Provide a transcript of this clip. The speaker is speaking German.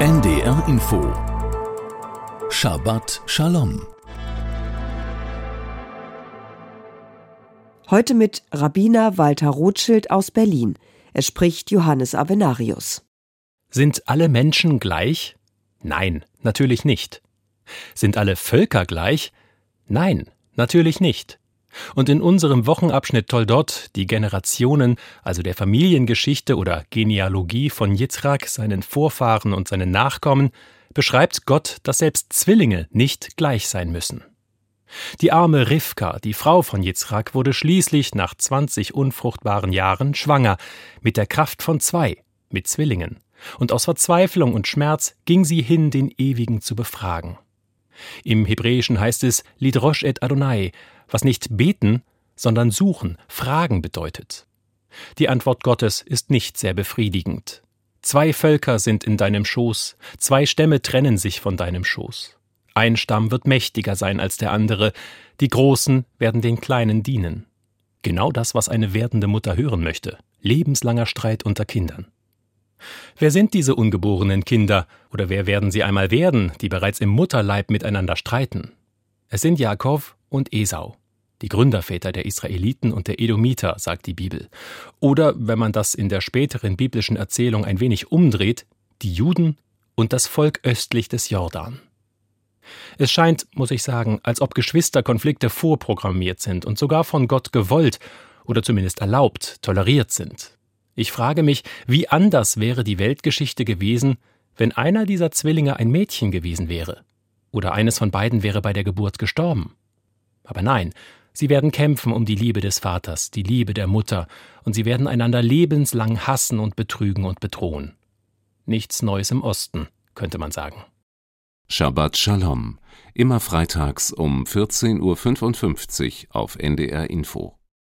NDR Info Shabbat Shalom Heute mit Rabbiner Walter Rothschild aus Berlin. Es spricht Johannes Avenarius. Sind alle Menschen gleich? Nein, natürlich nicht. Sind alle Völker gleich? Nein, natürlich nicht. Und in unserem Wochenabschnitt Toldot, die Generationen, also der Familiengeschichte oder Genealogie von Yitzhak, seinen Vorfahren und seinen Nachkommen, beschreibt Gott, dass selbst Zwillinge nicht gleich sein müssen. Die arme Rivka, die Frau von Yitzhak, wurde schließlich nach 20 unfruchtbaren Jahren schwanger, mit der Kraft von zwei, mit Zwillingen. Und aus Verzweiflung und Schmerz ging sie hin, den Ewigen zu befragen. Im Hebräischen heißt es Lidrosh et Adonai, was nicht beten, sondern suchen, fragen bedeutet. Die Antwort Gottes ist nicht sehr befriedigend. Zwei Völker sind in deinem Schoß, zwei Stämme trennen sich von deinem Schoß. Ein Stamm wird mächtiger sein als der andere, die Großen werden den Kleinen dienen. Genau das, was eine werdende Mutter hören möchte. Lebenslanger Streit unter Kindern. Wer sind diese ungeborenen Kinder oder wer werden sie einmal werden, die bereits im Mutterleib miteinander streiten? Es sind Jakob und Esau, die Gründerväter der Israeliten und der Edomiter, sagt die Bibel. Oder, wenn man das in der späteren biblischen Erzählung ein wenig umdreht, die Juden und das Volk östlich des Jordan. Es scheint, muss ich sagen, als ob Geschwisterkonflikte vorprogrammiert sind und sogar von Gott gewollt oder zumindest erlaubt, toleriert sind. Ich frage mich, wie anders wäre die Weltgeschichte gewesen, wenn einer dieser Zwillinge ein Mädchen gewesen wäre. Oder eines von beiden wäre bei der Geburt gestorben. Aber nein, sie werden kämpfen um die Liebe des Vaters, die Liebe der Mutter, und sie werden einander lebenslang hassen und betrügen und bedrohen. Nichts Neues im Osten, könnte man sagen. Shabbat Shalom, immer freitags um 14.55 Uhr auf NDR Info.